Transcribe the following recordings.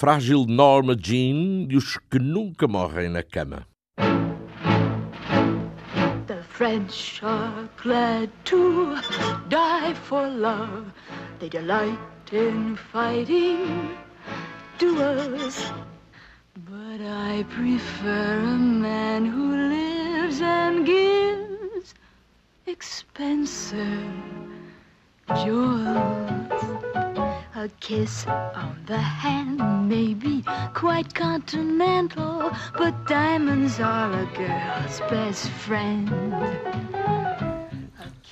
Frágil Norma Jean e os que nunca morrem na cama. The French are glad to die for love. They delight in fighting duels. But I prefer a man who lives and gives expensive jewels. A kiss on the hand may be quite continental, but diamonds are a girl's best friend.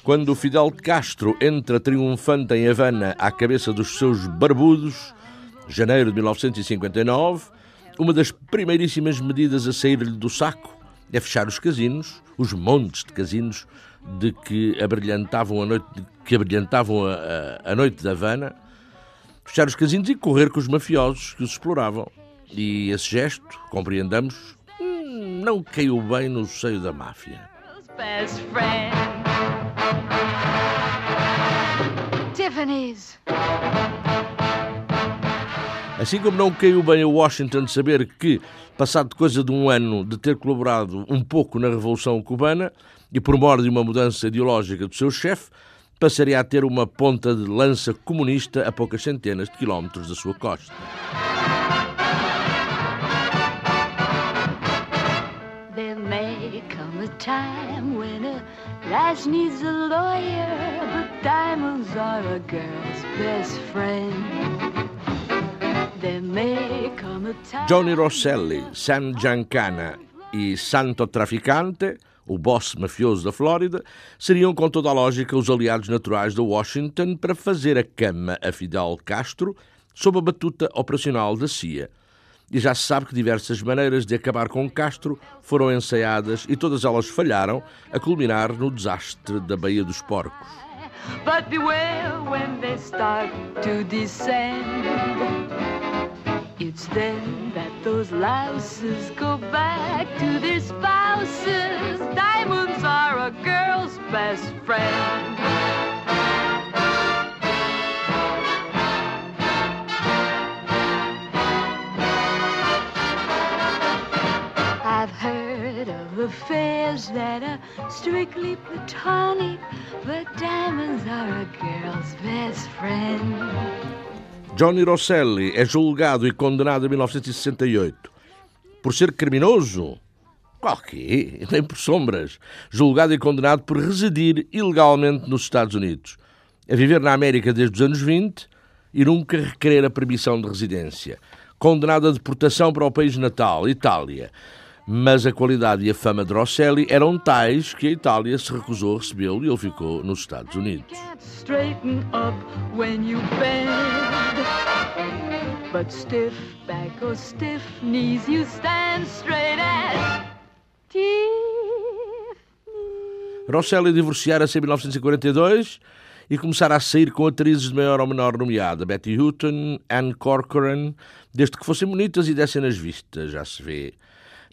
Quando Fidel Castro entra triunfante em Havana à cabeça dos seus barbudos, janeiro de 1959, uma das primeiríssimas medidas a sair-lhe do saco é fechar os casinos, os montes de casinos de que abrilhantavam a noite, que abrilhantavam a, a, a noite de Havana, fechar os casinos e correr com os mafiosos que os exploravam. E esse gesto, compreendamos, hum, não caiu bem no seio da máfia. Assim como não caiu bem a Washington saber que, passado coisa de um ano de ter colaborado um pouco na Revolução Cubana e por mor de uma mudança ideológica do seu chefe, passaria a ter uma ponta de lança comunista a poucas centenas de quilómetros da sua costa. There may come a time when a lass needs a lawyer, but diamonds are a girl's best friend. There may come a time. Johnny Rosselli, Sam Giancana e Santo Traficante, o boss mafioso da Flórida, seriam com toda a lógica os aliados naturais de Washington para fazer a cama a Fidel Castro sob a batuta operacional da CIA. E já se sabe que diversas maneiras de acabar com Castro foram ensaiadas e todas elas falharam, a culminar no desastre da Baía dos Porcos. But beware when they start to descend. It's then that those louses go back to their spouses. Diamonds are a girl's best friend. I've heard of affairs that are strictly platonic, but diamonds are a girl's best friend. Johnny Rosselli é julgado e condenado em 1968 por ser criminoso. Qual quê? Nem por sombras. Julgado e condenado por residir ilegalmente nos Estados Unidos, a viver na América desde os anos 20 e nunca requerer a permissão de residência. Condenado a deportação para o país natal, Itália. Mas a qualidade e a fama de Rosselli eram tais que a Itália se recusou a recebê-lo e ele ficou nos Estados Unidos. Can't straighten up when you bend. But stiff back or stiff knees, you stand straight as Tiffany. Rosselli divorciara-se em 1942 e começara a sair com atrizes de maior ou menor nomeada, Betty Hutton, Anne Corcoran, desde que fossem bonitas e dessem nas vistas, já se vê.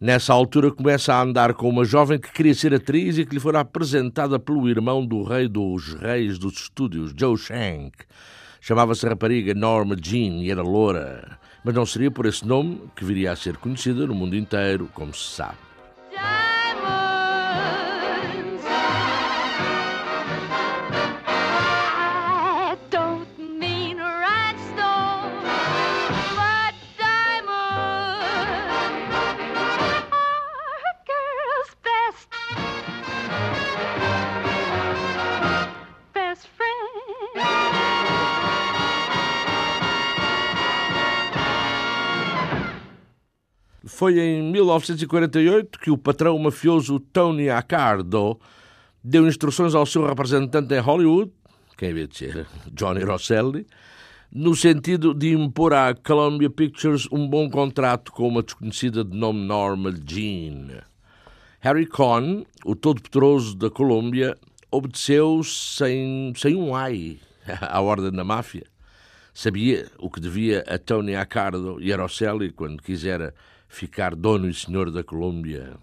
Nessa altura começa a andar com uma jovem que queria ser atriz e que lhe fora apresentada pelo irmão do rei dos reis dos estúdios, Joe Shank. Chamava-se a rapariga Norma Jean e era loura, mas não seria por esse nome que viria a ser conhecida no mundo inteiro, como se sabe. Foi em 1948 que o patrão mafioso Tony Accardo deu instruções ao seu representante em Hollywood, quem havia de ser Johnny Rosselli, no sentido de impor à Columbia Pictures um bom contrato com uma desconhecida de nome Norma Jean. Harry Cohn, o todo-poderoso da Colômbia, obedeceu sem, sem um ai à ordem da máfia. Sabia o que devia a Tony Accardo e a Rosselli quando quisera ficar dono e senhor da Colômbia.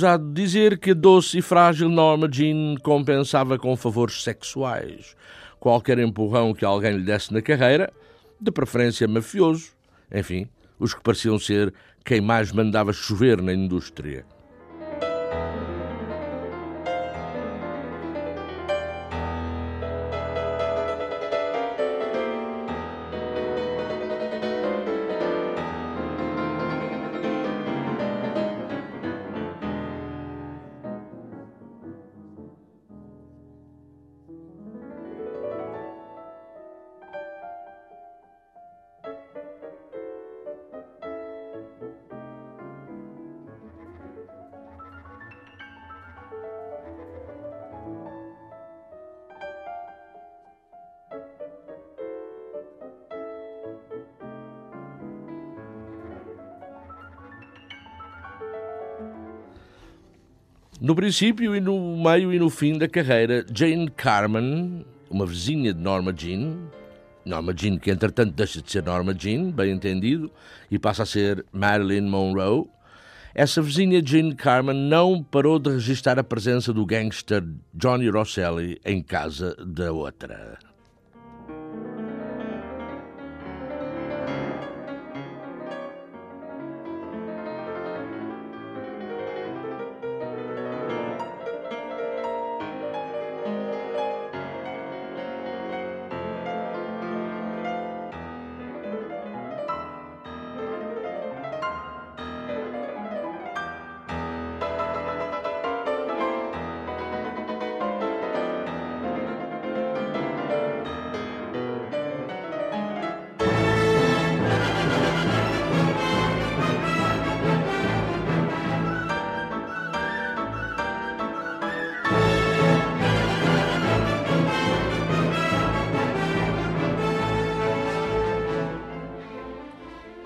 Escusado dizer que a doce e frágil Norma Jean compensava com favores sexuais qualquer empurrão que alguém lhe desse na carreira, de preferência mafioso, enfim, os que pareciam ser quem mais mandava chover na indústria. No princípio e no meio e no fim da carreira, Jane Carman, uma vizinha de Norma Jean, Norma Jean que entretanto deixa de ser Norma Jean, bem entendido, e passa a ser Marilyn Monroe, essa vizinha Jane Carman não parou de registrar a presença do gangster Johnny Rosselli em casa da outra.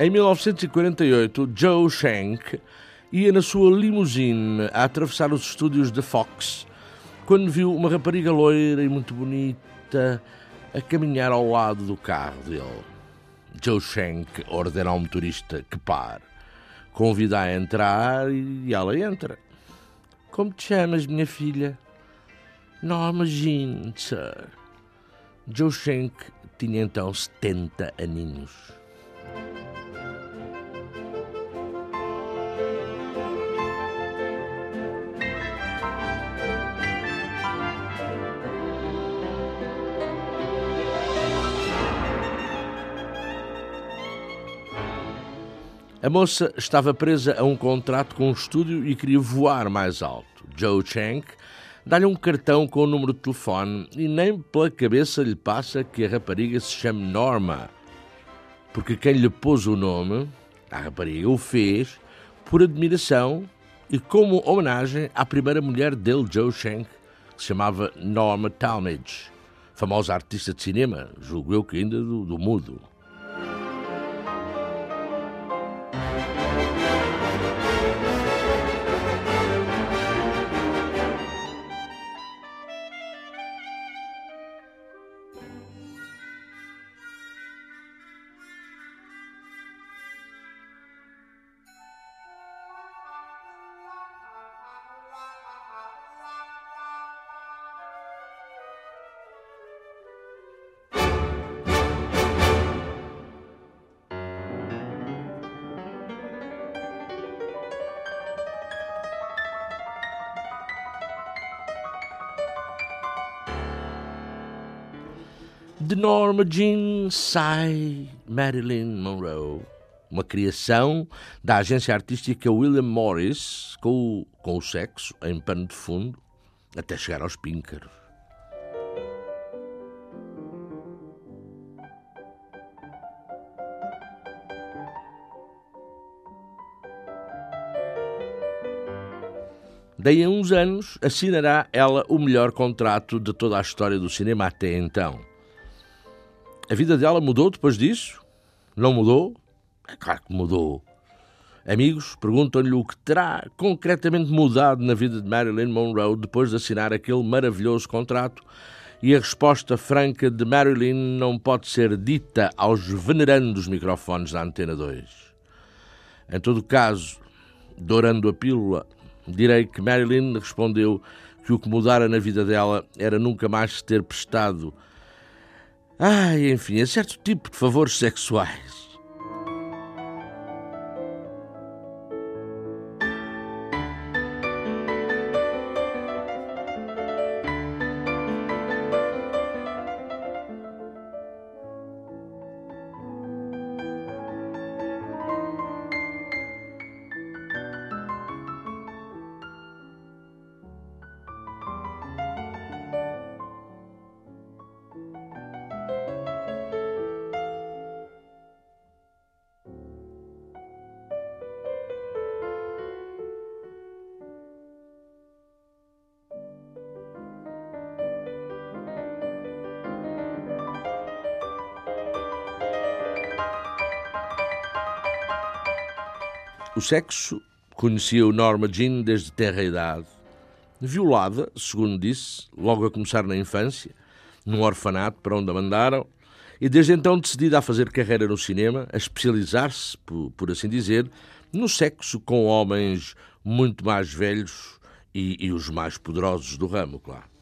Em 1948, Joe Shank ia na sua limusine a atravessar os estúdios da Fox quando viu uma rapariga loira e muito bonita a caminhar ao lado do carro dele. Joe Shank ordena ao motorista que pare, convida a entrar e ela entra. Como te chamas, minha filha? Norma Jean, sir. Joe Shank tinha então 70 aninhos. A moça estava presa a um contrato com um estúdio e queria voar mais alto. Joe Chang dá-lhe um cartão com o número de telefone e nem pela cabeça lhe passa que a rapariga se chame Norma. Porque quem lhe pôs o nome, a rapariga o fez por admiração e como homenagem à primeira mulher dele, Joe Shank, que se chamava Norma Talmadge. famosa artista de cinema, julgo eu que ainda do, do mudo. De Norma Jean Sai Marilyn Monroe, uma criação da agência artística William Morris com com o sexo em pano de fundo até chegar aos píncaros. Daí a uns anos assinará ela o melhor contrato de toda a história do cinema até então. A vida dela mudou depois disso? Não mudou? É claro que mudou. Amigos perguntam-lhe o que terá concretamente mudado na vida de Marilyn Monroe depois de assinar aquele maravilhoso contrato, e a resposta franca de Marilyn não pode ser dita aos venerandos microfones da Antena 2. Em todo caso, dourando a pílula, direi que Marilyn respondeu que o que mudara na vida dela era nunca mais ter prestado Ai, enfim, a certo tipo de favores sexuais. O sexo conhecia o Norma Jean desde terra idade. Violada, segundo disse, logo a começar na infância, num orfanato para onde a mandaram, e desde então decidida a fazer carreira no cinema, a especializar-se, por, por, assim dizer, no sexo com homens muito mais velhos e, e os mais poderosos do ramo, claro.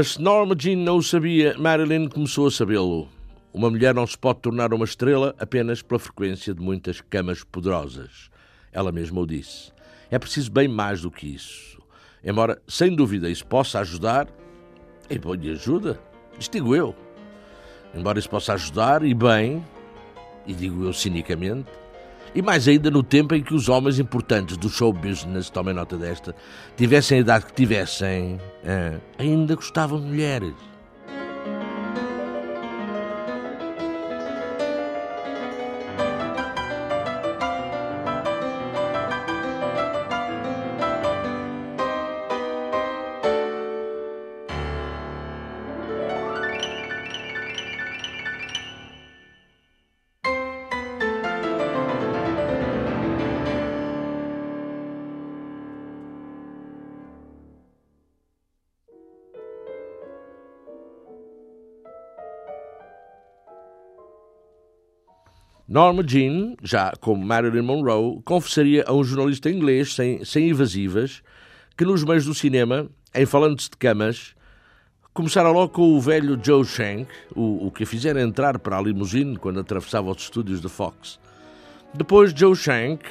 Mas se Norma Jean não o sabia, Marilyn começou a sabê-lo. Uma mulher não se pode tornar uma estrela apenas pela frequência de muitas camas poderosas. Ela mesma o disse. É preciso bem mais do que isso. Embora, sem dúvida, isso possa ajudar, e bom, lhe ajuda, isto digo eu. Embora isso possa ajudar, e bem, e digo eu cinicamente, e mais ainda no tempo em que os homens importantes do show business, tomem nota desta, tivessem a idade que tivessem, eh, ainda gostavam de mulheres. Norma Jean, já como Marilyn Monroe, confessaria a um jornalista inglês sem, sem evasivas que nos meios do cinema, em falando-se de camas, começaram logo com o velho Joe Shank, o, o que a fizera entrar para a limusine quando atravessava os estúdios da Fox. Depois Joe Shank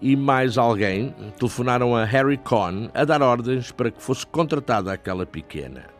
e mais alguém telefonaram a Harry Cohn a dar ordens para que fosse contratada aquela pequena.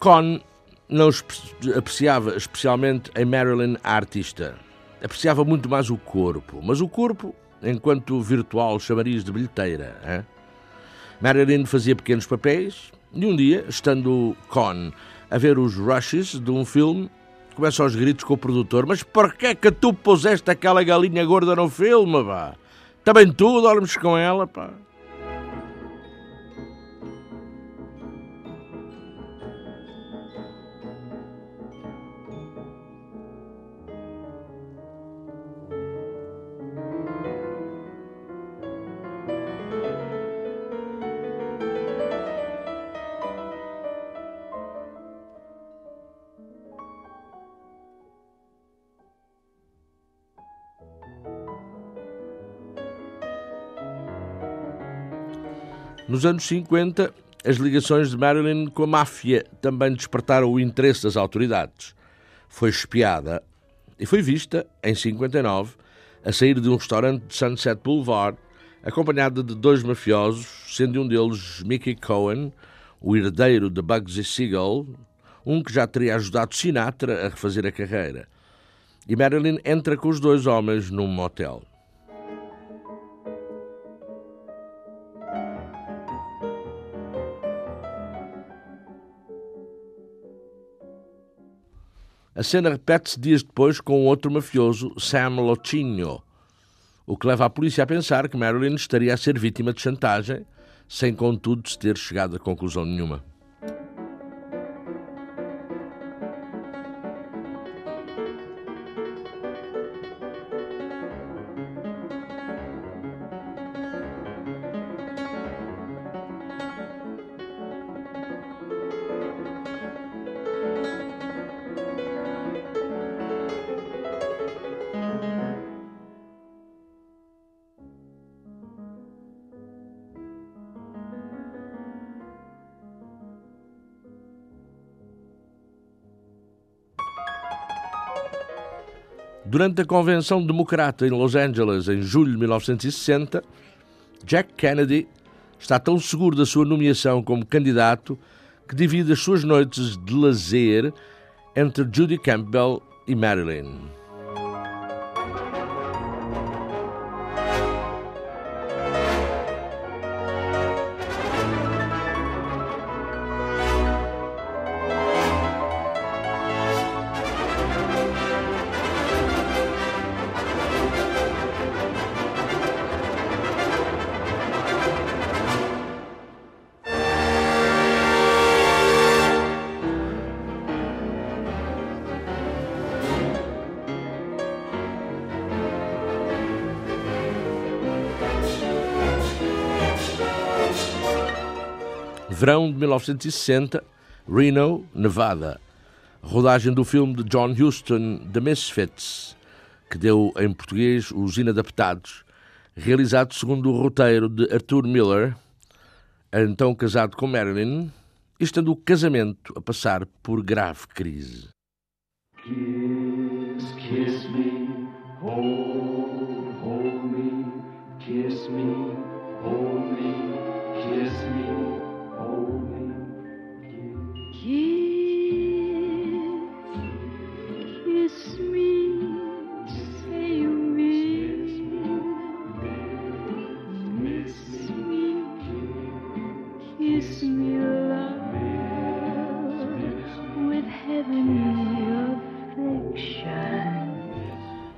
Cohn não apreciava especialmente em Marilyn a artista. Apreciava muito mais o corpo, mas o corpo enquanto virtual chamariz de bilheteira. Hein? Marilyn fazia pequenos papéis e um dia, estando Cohn a ver os rushes de um filme, começa aos gritos com o produtor: Mas porquê é que tu puseste aquela galinha gorda no filme, pá? Também tu dormes com ela, pá? Nos anos 50, as ligações de Marilyn com a máfia também despertaram o interesse das autoridades. Foi espiada e foi vista, em 59, a sair de um restaurante de Sunset Boulevard, acompanhada de dois mafiosos, sendo um deles Mickey Cohen, o herdeiro de Bugsy Siegel, um que já teria ajudado Sinatra a refazer a carreira. E Marilyn entra com os dois homens num motel. A cena repete-se dias depois com outro mafioso, Sam Locinho, o que leva a polícia a pensar que Marilyn estaria a ser vítima de chantagem, sem contudo se ter chegado a conclusão nenhuma. Durante a Convenção Democrata em Los Angeles, em julho de 1960, Jack Kennedy está tão seguro da sua nomeação como candidato que divide as suas noites de lazer entre Judy Campbell e Marilyn. Verão de 1960, Reno, Nevada. Rodagem do filme de John Huston, The Misfits, que deu em português Os Inadaptados, realizado segundo o roteiro de Arthur Miller, então casado com Marilyn, estando o casamento a passar por grave crise. Kiss, kiss me, hold, hold me, kiss me, hold me,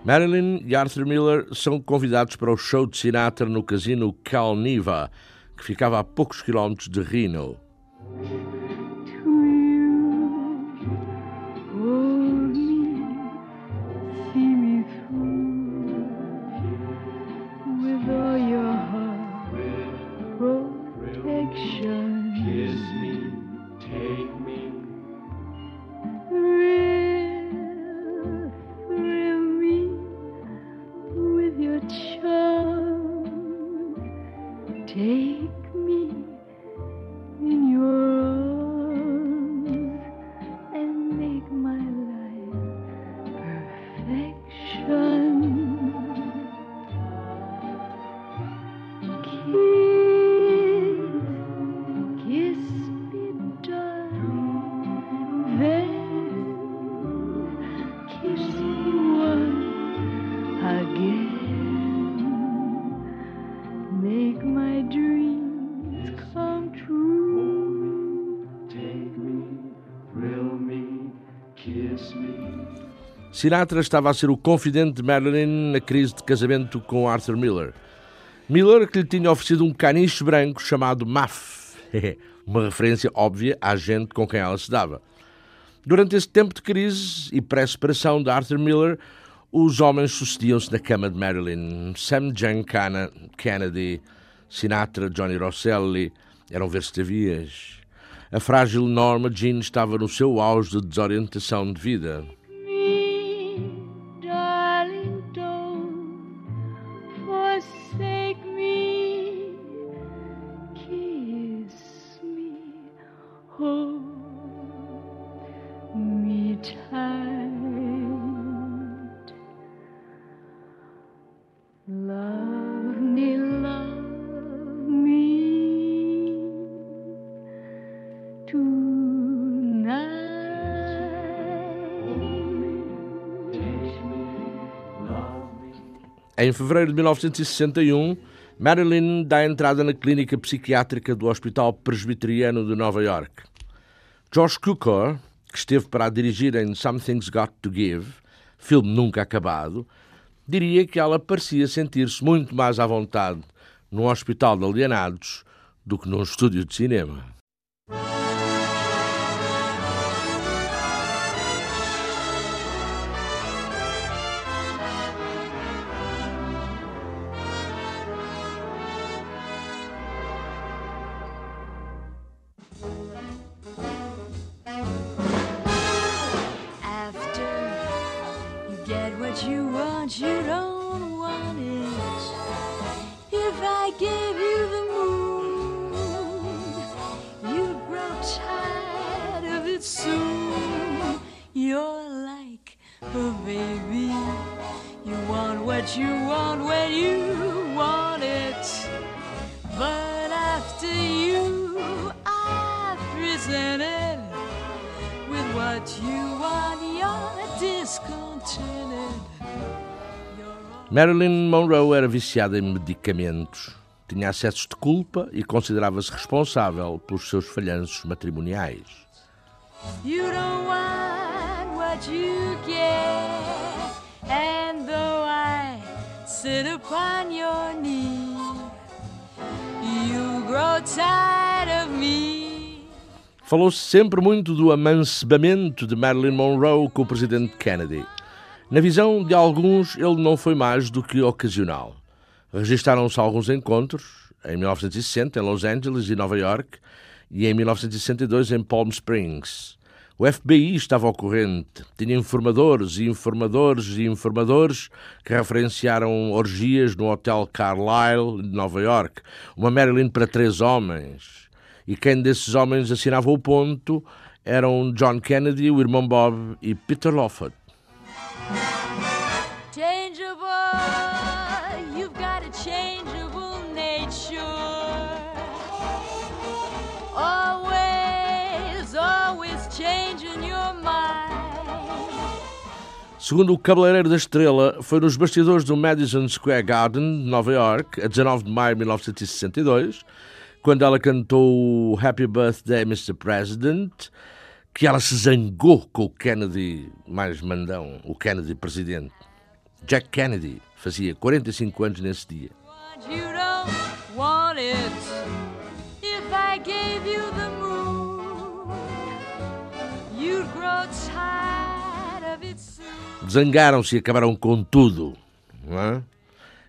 Marilyn e Arthur Miller são convidados para o show de Sinatra no casino Calniva, que ficava a poucos quilómetros de Reno. Sinatra estava a ser o confidente de Marilyn na crise de casamento com Arthur Miller. Miller que lhe tinha oferecido um caniche branco chamado Muff, uma referência óbvia à gente com quem ela se dava. Durante esse tempo de crise e pré-separação de Arthur Miller, os homens sucediam-se na cama de Marilyn. Sam Giancana Kennedy, Sinatra, Johnny Rosselli, eram ver-se-te-vias. A frágil Norma Jean estava no seu auge de desorientação de vida. Em fevereiro de 1961, Marilyn dá entrada na clínica psiquiátrica do Hospital Presbiteriano de Nova York. Josh Cukor, que esteve para a dirigir em Something's Got to Give, filme nunca acabado, diria que ela parecia sentir-se muito mais à vontade num hospital de alienados do que num estúdio de cinema. Marilyn Monroe era viciada em medicamentos, tinha acessos de culpa e considerava-se responsável pelos seus falhanços matrimoniais. You don't want what you get, and though I sit upon your knee, you grow tired of me. Falou-se sempre muito do amancebamento de Marilyn Monroe com o presidente Kennedy. Na visão de alguns, ele não foi mais do que ocasional. Registaram-se alguns encontros, em 1960 em Los Angeles e Nova York, e em 1962 em Palm Springs. O FBI estava ao corrente, tinha informadores e informadores e informadores que referenciaram orgias no Hotel Carlyle de Nova York, uma Marilyn para três homens. E quem desses homens assinava o ponto eram John Kennedy, o irmão Bob e Peter Lawford. Segundo o Cabeleireiro da Estrela, foi nos bastidores do Madison Square Garden, de Nova York, a 19 de maio de 1962, quando ela cantou Happy Birthday, Mr. President, que ela se zangou com o Kennedy mais mandão, o Kennedy presidente. Jack Kennedy fazia 45 anos nesse dia. Zangaram-se e acabaram com tudo. É?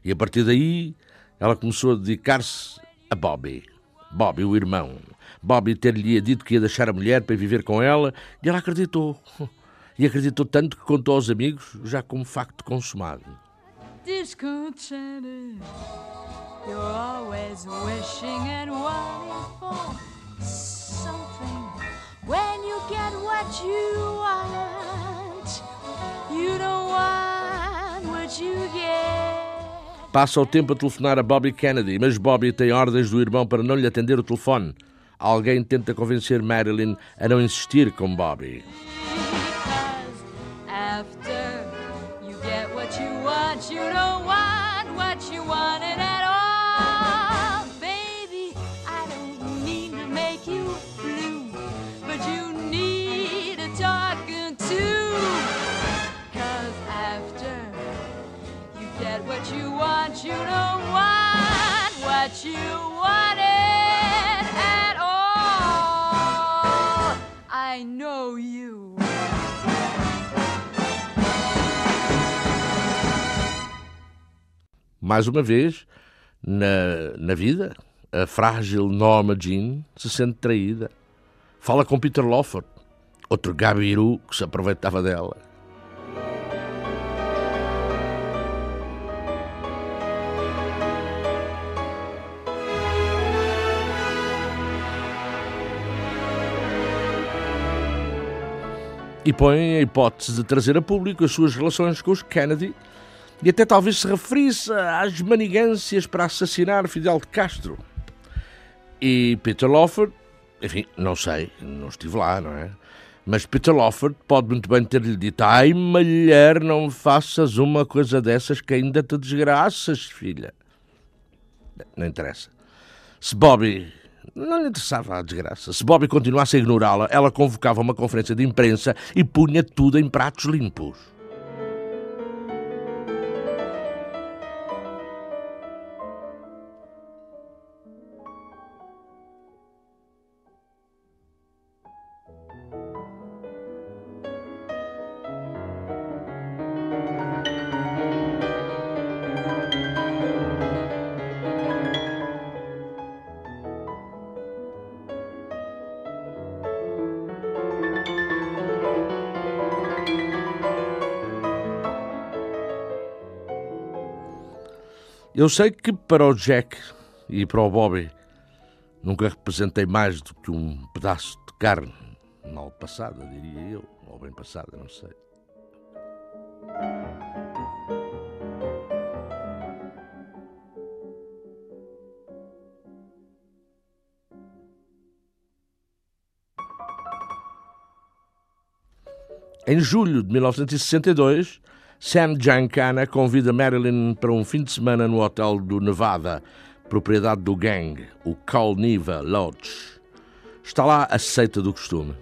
E a partir daí ela começou a dedicar-se a Bobby. Bobby, o irmão. Bobby ter-lhe dito que ia deixar a mulher para viver com ela e ela acreditou. E acreditou tanto que contou aos amigos, já como facto consumado. You're always wishing and wanting for something. When you get what you want, Passa o tempo a telefonar a Bobby Kennedy, mas Bobby tem ordens do irmão para não lhe atender o telefone. Alguém tenta convencer Marilyn a não insistir com Bobby. I Mais uma vez, na, na vida, a frágil Norma Jean se sente traída. Fala com Peter Lawford, outro gabiru que se aproveitava dela. E põe a hipótese de trazer a público as suas relações com os Kennedy e até talvez se referisse às manigâncias para assassinar Fidel de Castro. E Peter Lawford, enfim, não sei, não estive lá, não é? Mas Peter Lawford pode muito bem ter-lhe dito: Ai, mulher, não faças uma coisa dessas que ainda te desgraças, filha. Não interessa. Se Bobby. Não lhe interessava a desgraça. Se Bobby continuasse a ignorá-la, ela convocava uma conferência de imprensa e punha tudo em pratos limpos. Eu sei que para o Jack e para o Bobby nunca representei mais do que um pedaço de carne mal passada, diria eu, ou bem passada, não sei. Em julho de 1962, Sam Giancana convida Marilyn para um fim de semana no hotel do Nevada, propriedade do gang, o Calniva Lodge. Está lá a seita do costume.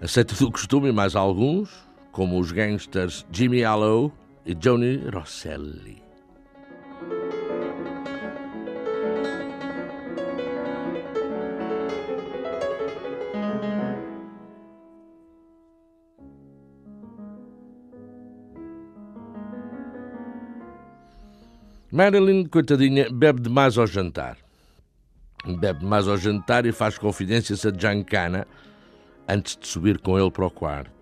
A seita do costume e mais alguns, como os gangsters Jimmy Allo e Johnny Rosselli. Marilyn, coitadinha, bebe demais ao jantar. Bebe demais ao jantar e faz confidências a Giancana antes de subir com ele para o quarto.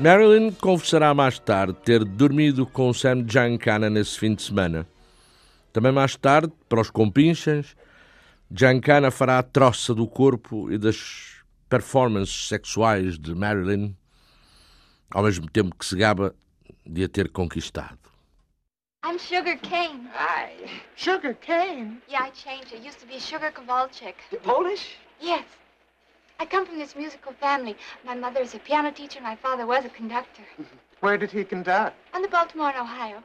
Marilyn confessará mais tarde ter dormido com Sam Giancana nesse fim de semana. Também mais tarde, para os compinchas, Giancana fará a troça do corpo e das performances sexuais de Marilyn, ao mesmo tempo que se gaba de a ter conquistado. I'm Sugar Cane. Hi. Sugar cane? Yeah, I changed. I used to be Sugar Kowalczyk. Polish? Yes. I come from this musical family. My mother is a piano teacher, my father was a conductor. Where did he conduct? On the Baltimore and Ohio.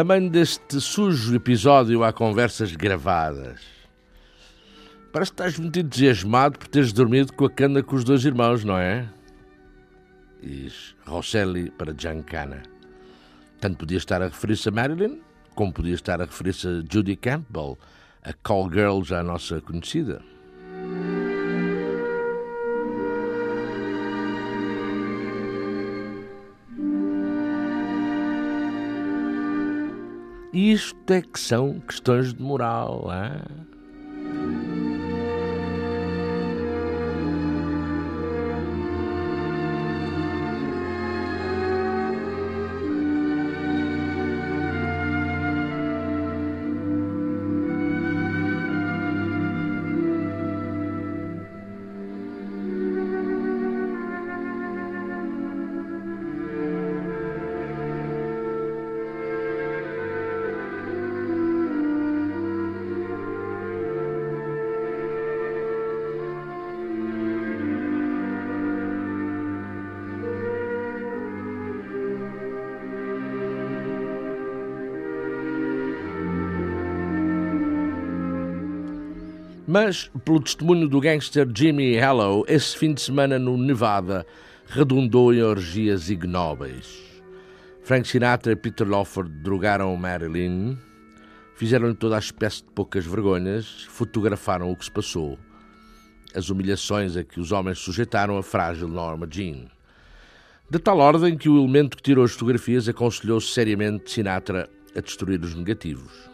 Também deste sujo episódio há conversas gravadas. Parece que estás muito entusiasmado por teres dormido com a cana com os dois irmãos, não é? diz Rosselli para Giancana. Tanto podia estar a referir-se a Marilyn, como podia estar a referir-se a Judy Campbell, a call girl já nossa conhecida. Isto é que são questões de moral. Hein? Mas, pelo testemunho do gangster Jimmy Hallow, esse fim de semana no Nevada redundou em orgias ignóbeis. Frank Sinatra e Peter Lawford drogaram Marilyn, fizeram-lhe toda a espécie de poucas vergonhas, fotografaram o que se passou. As humilhações a que os homens sujeitaram a frágil Norma Jean. De tal ordem que o elemento que tirou as fotografias aconselhou seriamente Sinatra a destruir os negativos.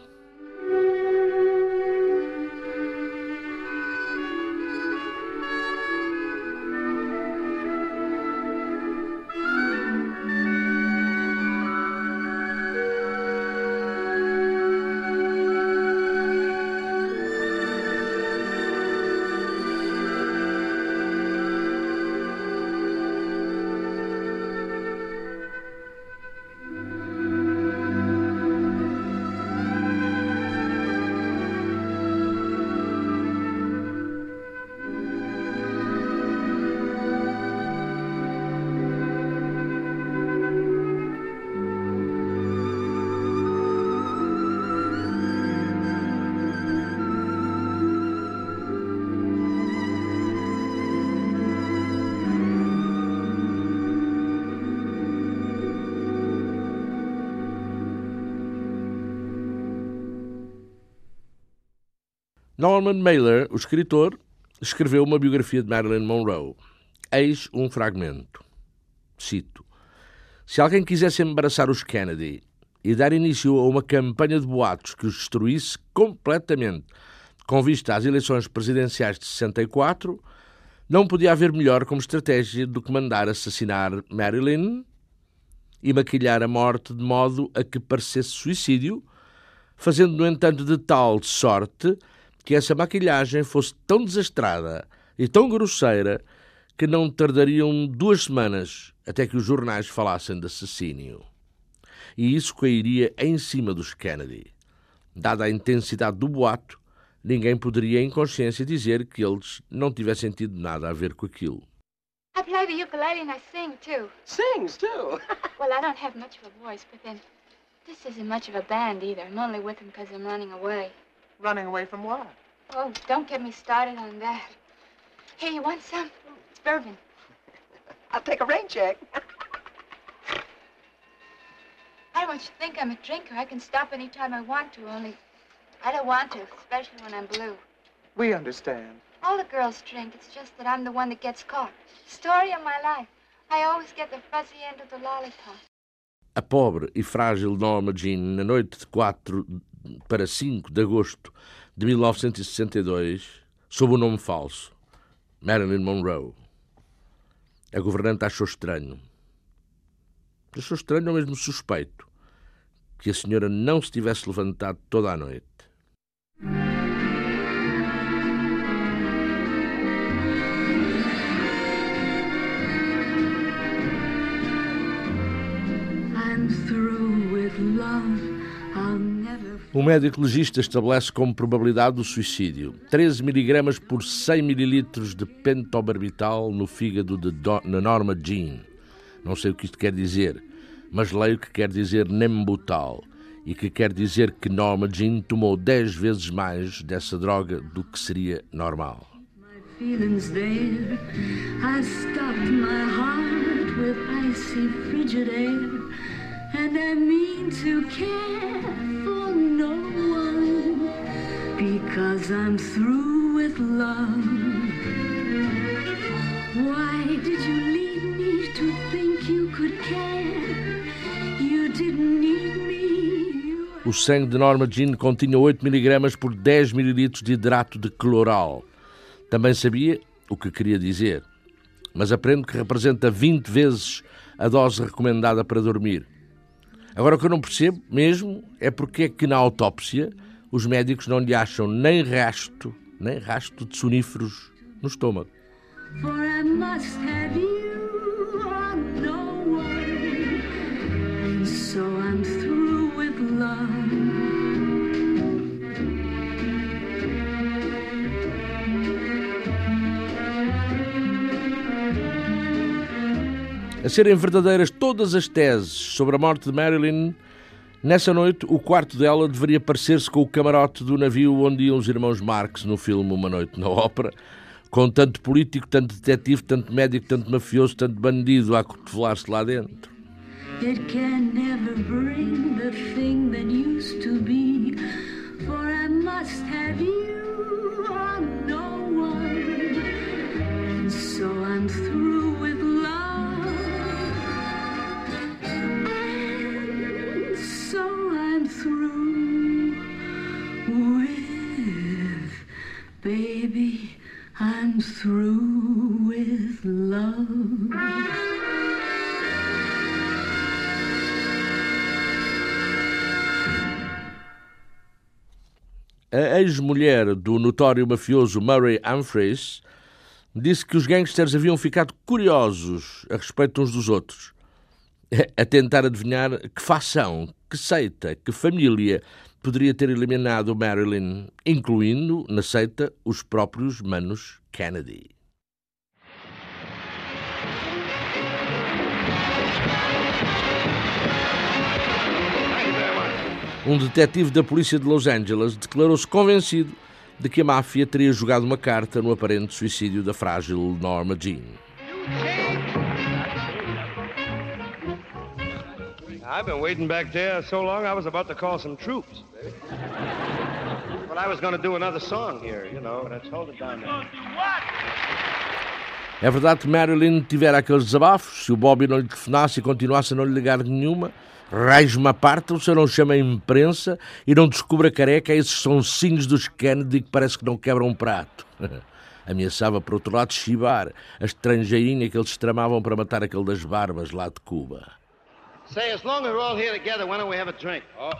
Norman Mailer, o escritor, escreveu uma biografia de Marilyn Monroe. Eis um fragmento. Cito: Se alguém quisesse embaraçar os Kennedy e dar início a uma campanha de boatos que os destruísse completamente com vista às eleições presidenciais de 64, não podia haver melhor como estratégia do que mandar assassinar Marilyn e maquilhar a morte de modo a que parecesse suicídio, fazendo, no entanto, de tal sorte que essa maquilhagem fosse tão desastrada e tão grosseira que não tardariam duas semanas até que os jornais falassem de assassínio. E isso cairia em cima dos Kennedy. Dada a intensidade do boato, ninguém poderia em consciência dizer que eles não tivessem tido nada a ver com aquilo. I play the ukulele and I sing too. Sings, too. Well, I don't have much of a voice, but then this isn't much of a band either. I'm only with them because I'm running away. Running away from what? Oh, don't get me started on that. Here, you want some? It's bourbon. I'll take a rain check. I don't want you to think I'm a drinker. I can stop any time I want to, only I don't want to, especially when I'm blue. We understand. All the girls drink. It's just that I'm the one that gets caught. Story of my life. I always get the fuzzy end of the lollipop. A pobre e frágil Norma Jean, na noite de 4 para 5 de agosto de 1962, sob o nome falso, Marilyn Monroe. A governante achou estranho. Achou estranho ou mesmo suspeito que a senhora não se tivesse levantado toda a noite. O médico legista estabelece como probabilidade o suicídio 13 miligramas por 100 mililitros de pentobarbital no fígado de Do- na Norma Jean. Não sei o que isto quer dizer, mas leio que quer dizer Nembutal e que quer dizer que Norma Jean tomou 10 vezes mais dessa droga do que seria normal. my because I'm through with love. Why did you leave me to think you could care? You didn't need me. O sangue de Norma Jean continha 8 mg por 10 ml de hidrato de cloral. Também sabia o que queria dizer, mas aprendo que representa 20 vezes a dose recomendada para dormir. Agora o que eu não percebo mesmo é porque é que na autópsia os médicos não lhe acham nem rasto, nem rasto de soníferos no estômago. A serem verdadeiras todas as teses sobre a morte de Marilyn, nessa noite o quarto dela deveria parecer-se com o camarote do navio onde iam os irmãos Marx no filme Uma Noite na Ópera, com tanto político, tanto detetive, tanto médico, tanto mafioso, tanto bandido a cotovelar-se lá dentro. It can never bring the thing that used to be. For I must have you no one. So I'm through I'm through with baby. I'm through with love. A ex-mulher do notório mafioso Murray Humphreys disse que os gangsters haviam ficado curiosos a respeito uns dos outros, a tentar adivinhar que facção, que seita, que família poderia ter eliminado Marilyn, incluindo na seita os próprios manos Kennedy. Um detetive da polícia de Los Angeles declarou-se convencido de que a máfia teria jogado uma carta no aparente suicídio da frágil Norma Jean. I've been waiting back there so long I was about to call some troops. Well, I was going to do another song here, you know, let's hold it down there. É verdade que Marilyn tivera aqueles desabafos, se o Bobby não lhe telefonasse e continuasse a não lhe ligar nenhuma, raios-me a parte, o senhor não chama a imprensa e não descubra careca esses sonsinhos dos Kennedy que parece que não quebram um prato. Ameaçava, por outro lado, chibar a estrangeirinha que eles tramavam para matar aquele das barbas lá de Cuba. Say, as long as we're all here together, why don't we have a drink? Oh.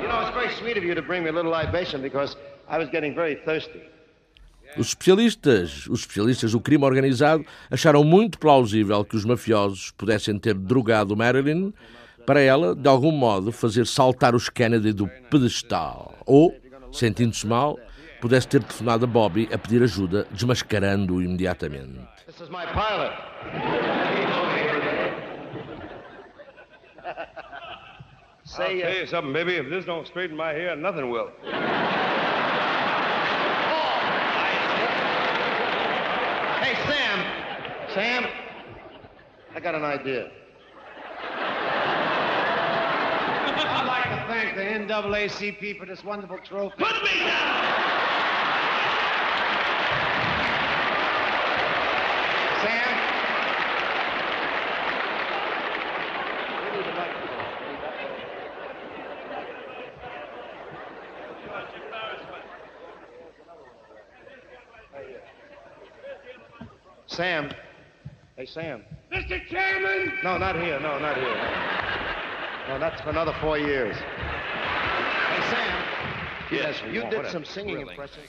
you know, it's very sweet of you to bring me a little libation because I was getting very thirsty. Os especialistas, os especialistas do crime organizado acharam muito plausível que os mafiosos pudessem ter drogado Marilyn para ela, de algum modo, fazer saltar os Kennedy do pedestal. Ou, sentindo-se mal, pudesse ter telefonado a Bobby a pedir ajuda, desmascarando-o imediatamente. This is my pilot. Say, I'll uh, tell you something, baby. If this don't straighten my hair, nothing will. Hey, Sam. Sam, I got an idea. I'd like to thank the NAACP for this wonderful trophy. Put me down! Sam? We need a microphone. Sam. Hey, Sam. Mr. Chairman! No, not here. No, not here. No, no that's for another four years. Hey, Sam. Yes, you what- did some singing thrilling- impressions.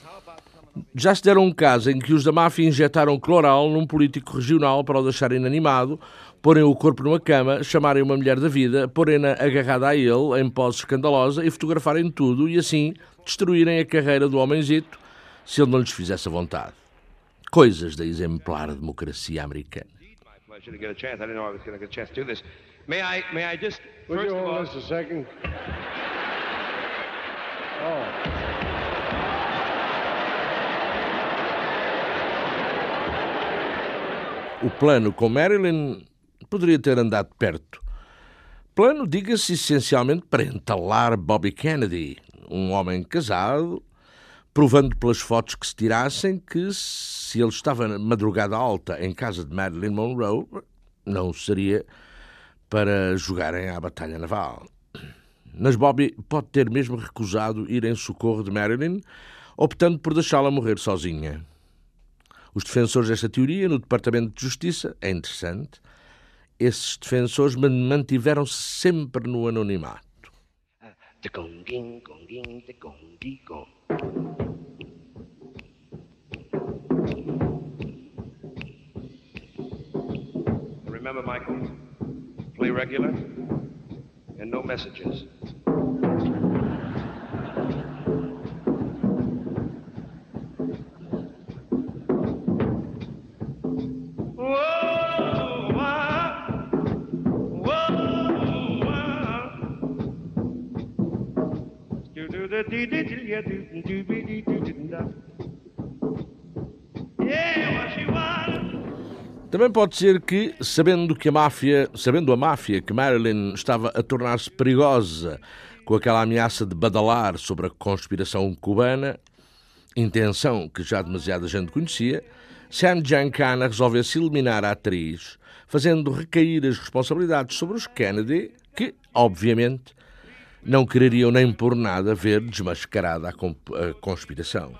Já se deram um caso em que os da máfia injetaram cloral num político regional para o deixar inanimado, porem o corpo numa cama, chamarem uma mulher da vida, porem-na agarrada a ele, em pose escandalosa, e fotografarem tudo e assim destruírem a carreira do homenzito se ele não lhes fizesse a vontade. Coisas da exemplar democracia americana. May I, may I just, first of all... this a second? Oh. O plano com Marilyn poderia ter andado perto. Plano, diga-se essencialmente para entalar Bobby Kennedy, um homem casado, provando pelas fotos que se tirassem que se ele estava na madrugada alta em casa de Marilyn Monroe, não seria para jogarem à batalha naval. Mas Bobby pode ter mesmo recusado ir em socorro de Marilyn, optando por deixá-la morrer sozinha. Os defensores desta teoria no Departamento de Justiça, é interessante, esses defensores mantiveram-se sempre no anonimato. Remember, Michael, play regular and no messages. Também pode ser que, sabendo que a máfia, sabendo a máfia que Marilyn estava a tornar-se perigosa com aquela ameaça de badalar sobre a conspiração cubana, intenção que já demasiada gente conhecia, Sam Giancana resolvesse eliminar a atriz, fazendo recair as responsabilidades sobre os Kennedy, que, obviamente, não quereriam nem por nada ver desmascarada a conspiração.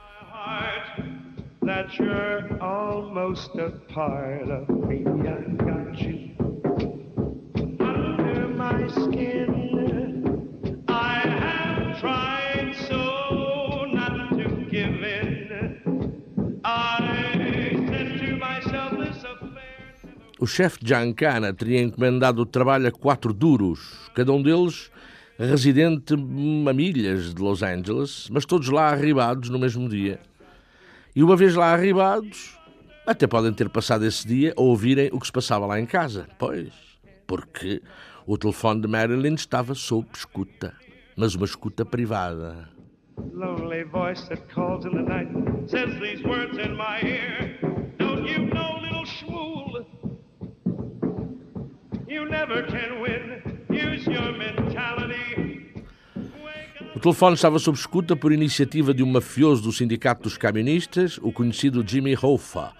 O chefe Giancana teria encomendado o trabalho a quatro duros, cada um deles residente a milhas de Los Angeles, mas todos lá arribados no mesmo dia. E uma vez lá arribados, até podem ter passado esse dia a ouvirem o que se passava lá em casa. Pois, porque o telefone de Marilyn estava sob escuta, mas uma escuta privada. Lonely voice that calls in the night says these words in my ear. Don't you know, little schmool? You never can win. Use your mentality. O telefone estava sob escuta por iniciativa de um mafioso do Sindicato dos Camionistas, o conhecido Jimmy Hoffa,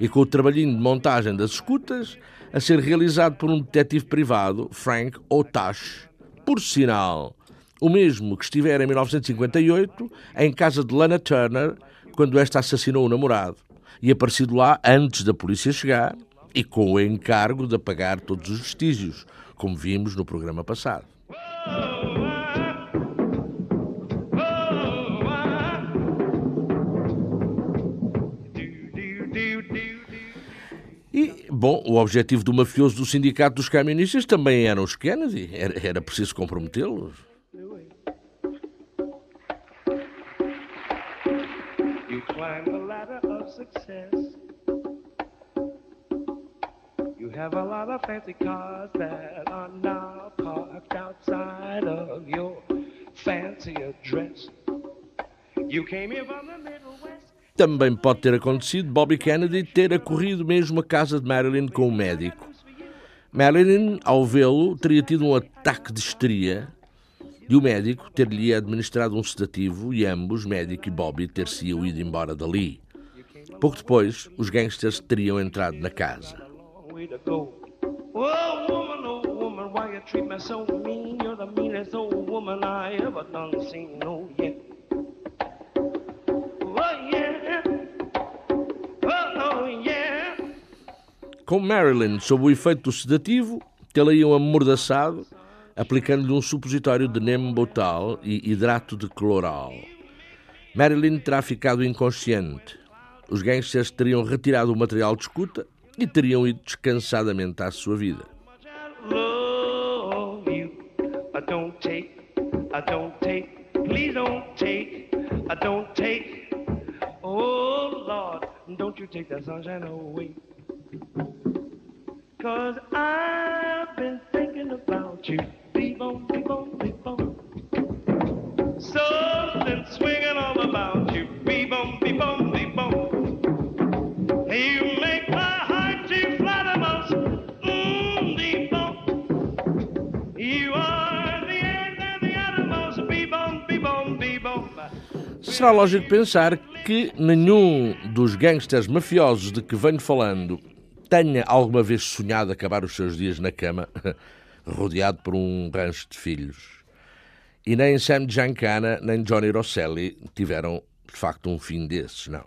e com o trabalhinho de montagem das escutas a ser realizado por um detetive privado, Frank Otash. Por sinal, o mesmo que estivera em 1958 em casa de Lana Turner, quando esta assassinou o namorado, e aparecido lá antes da polícia chegar e com o encargo de apagar todos os vestígios, como vimos no programa passado. Bom, o objetivo do mafioso do Sindicato dos Camionistas também eram os Kennedy. Era, era preciso comprometê-los. You climb the ladder of success. You have a lot of fancy cars that are now parked outside of your fancy address. You came here from the Middle West. Também pode ter acontecido Bobby Kennedy ter acorrido mesmo a casa de Marilyn com o médico. Marilyn, ao vê-lo, teria tido um ataque de histeria e o médico ter-lhe administrado um sedativo e ambos, médico e Bobby, ter-se-iam ido embora dali. Pouco depois, os gangsters teriam entrado na casa. way Com Marilyn sob o efeito do sedativo, tê-la-iam amordaçado, aplicando-lhe um supositório de Nembutal e hidrato de cloral. Marilyn terá ficado inconsciente. Os gangsters teriam retirado o material de escuta e teriam ido descansadamente à sua vida. Don't. Oh take that sunshine away. Cause I've been thinking about you. Beep on, beep on, beep on. Something swinging all about you. Beep on, beep on, beep on. You make my heart to flutter most. Mmm, beep on. You are the end and the uttermost. Beep on, beep on, beep on. Será lógico pensar que nenhum dos gangsters mafiosos de que venho falando tenha alguma vez sonhado acabar os seus dias na cama, rodeado por um rancho de filhos. E nem Sam Giancana nem Johnny Rosselli tiveram, de facto, um fim desses, não.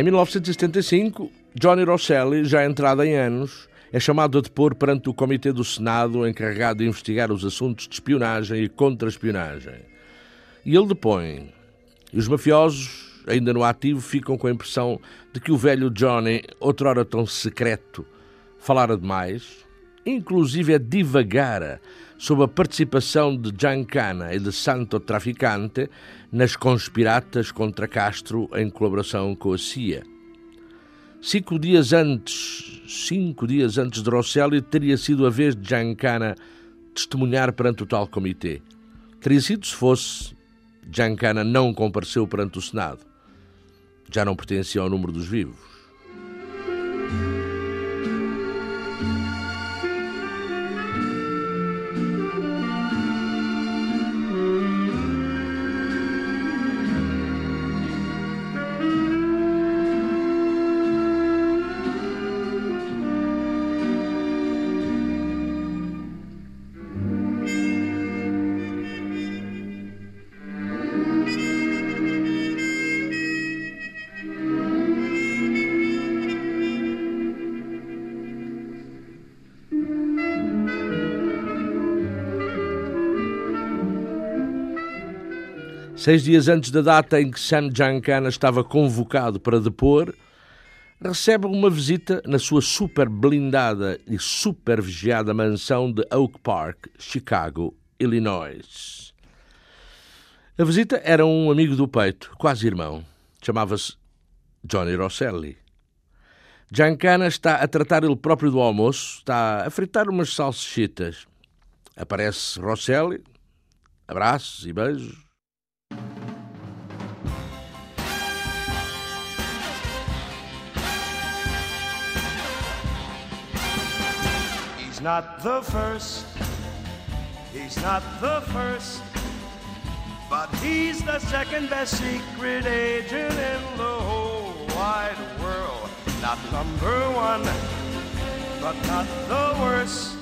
Em 1975, Johnny Rosselli, já entrado em anos, é chamado a depor perante o Comitê do Senado encarregado de investigar os assuntos de espionagem e contra-espionagem. E ele depõe. E os mafiosos, ainda no ativo, ficam com a impressão de que o velho Johnny, outrora tão secreto, falara demais, inclusive é divagara sobre a participação de Giancana e de Santo Traficante nas conspiratas contra Castro em colaboração com a CIA. Cinco dias antes, cinco dias antes de Rosselli, teria sido a vez de Giancana testemunhar perante o tal comitê. Teria sido se fosse. Giancana não compareceu perante o Senado. Já não pertencia ao número dos vivos. Seis dias antes da data em que Sam Giancana estava convocado para depor, recebe uma visita na sua super blindada e super vigiada mansão de Oak Park, Chicago, Illinois. A visita era um amigo do peito, quase irmão. Chamava-se Johnny Rosselli. Giancana está a tratar ele próprio do almoço, está a fritar umas salsichitas. Aparece Rosselli, abraços e beijos. He's not the first, he's not the first, but he's the second best secret agent in the whole wide world. Not number one, but not the worst.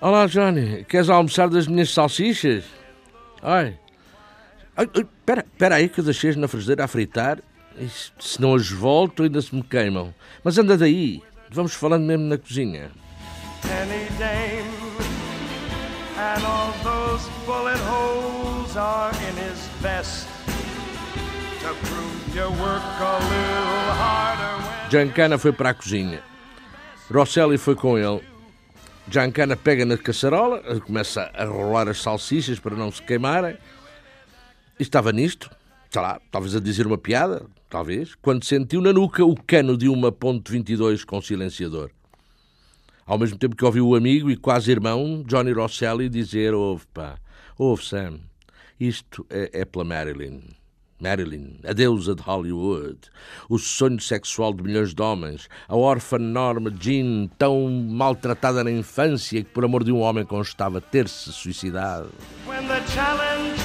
Olá, Johnny. Queres almoçar das minhas salsichas? Ai. Espera, aí que eu deixei na frigideira a fritar. Se não as volto, ainda se me queimam. Mas anda daí. Vamos falando mesmo na cozinha. Penny Dame, and all those bullet holes are in his vest to prove you work a little harder. Giancana foi para a cozinha. Rosselli foi com ele. Giancana pega na caçarola, começa a rolar as salsichas para não se queimarem. E estava nisto, sei lá, talvez a dizer uma piada, talvez, quando sentiu na nuca o cano de uma ponto .22 com silenciador. Ao mesmo tempo que ouviu o amigo e quase irmão, Johnny Rosselli, dizer, ouve pá, ouve Sam, isto é, é pela Marilyn. Marilyn, a deusa de Hollywood, o sonho sexual de milhões de homens, a órfã Norma Jean, tão maltratada na infância que por amor de um homem constava ter-se suicidado. When the challenge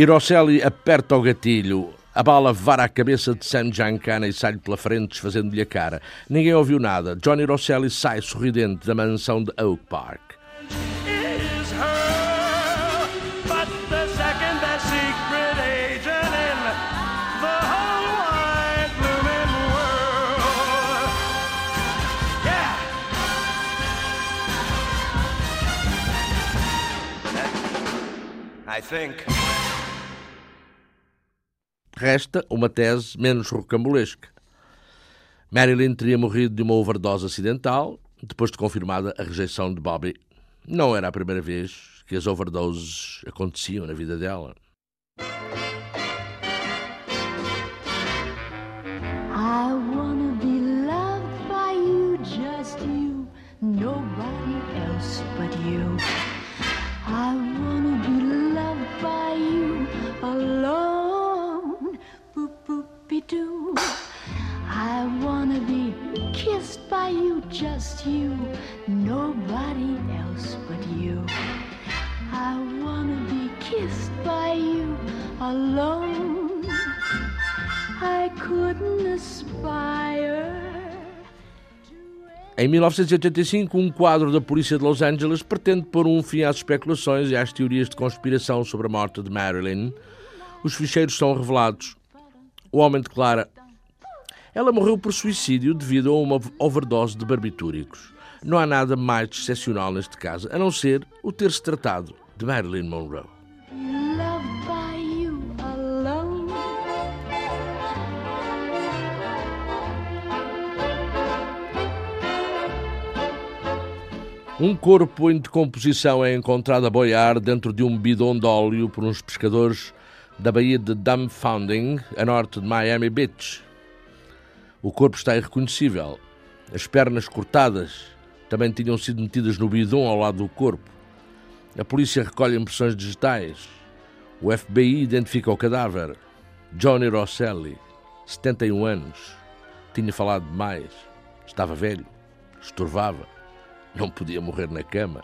Rosselli aperta o gatilho. A bala vara a cabeça de Sam Giancana e sai-lhe pela frente, desfazendo-lhe a cara. Ninguém ouviu nada. Johnny Rosselli sai sorridente da mansão de Oak Park. is her, Resta uma tese menos rocambolesca. Marilyn teria morrido de uma overdose acidental, depois de confirmada a rejeição de Bobby. Não era a primeira vez que as overdoses aconteciam na vida dela. Doo. I wanna be kissed by you, just you, nobody else but you. I wanna be kissed by you alone. I couldn't aspire. Em 1985, um quadro da polícia de Los Angeles pretende pôr um fim às especulações e às teorias de conspiração sobre a morte de Marilyn. Os ficheiros são revelados. O homem declara: Ela morreu por suicídio devido a uma overdose de barbitúricos. Não há nada mais excepcional neste caso, a não ser o ter-se tratado de Marilyn Monroe. Um corpo em decomposição é encontrado a boiar dentro de um bidão de óleo por uns pescadores da baía de Dumbfounding, a norte de Miami Beach. O corpo está irreconhecível. As pernas cortadas também tinham sido metidas no bidão ao lado do corpo. A polícia recolhe impressões digitais. O FBI identifica o cadáver. Johnny Rosselli, 71 anos. Tinha falado demais. Estava velho. Estorvava. Não podia morrer na cama.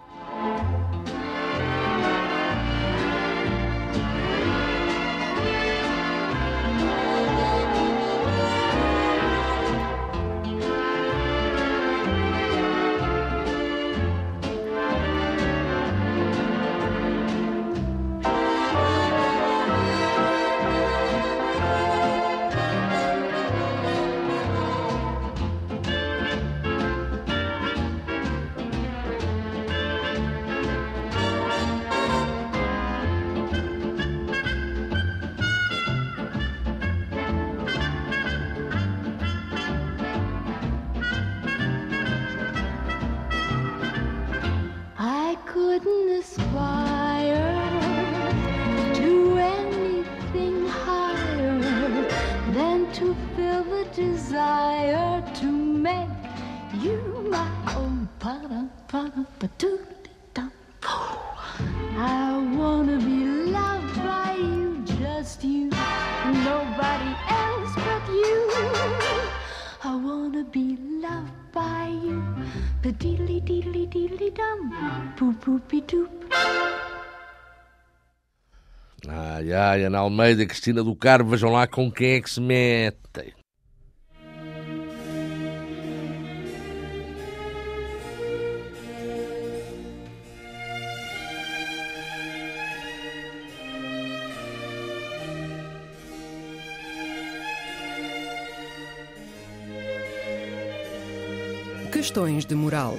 Ai, ai, Ana Almeida, Cristina do Carmo, vejam lá com quem é que se metem. Questões de moral.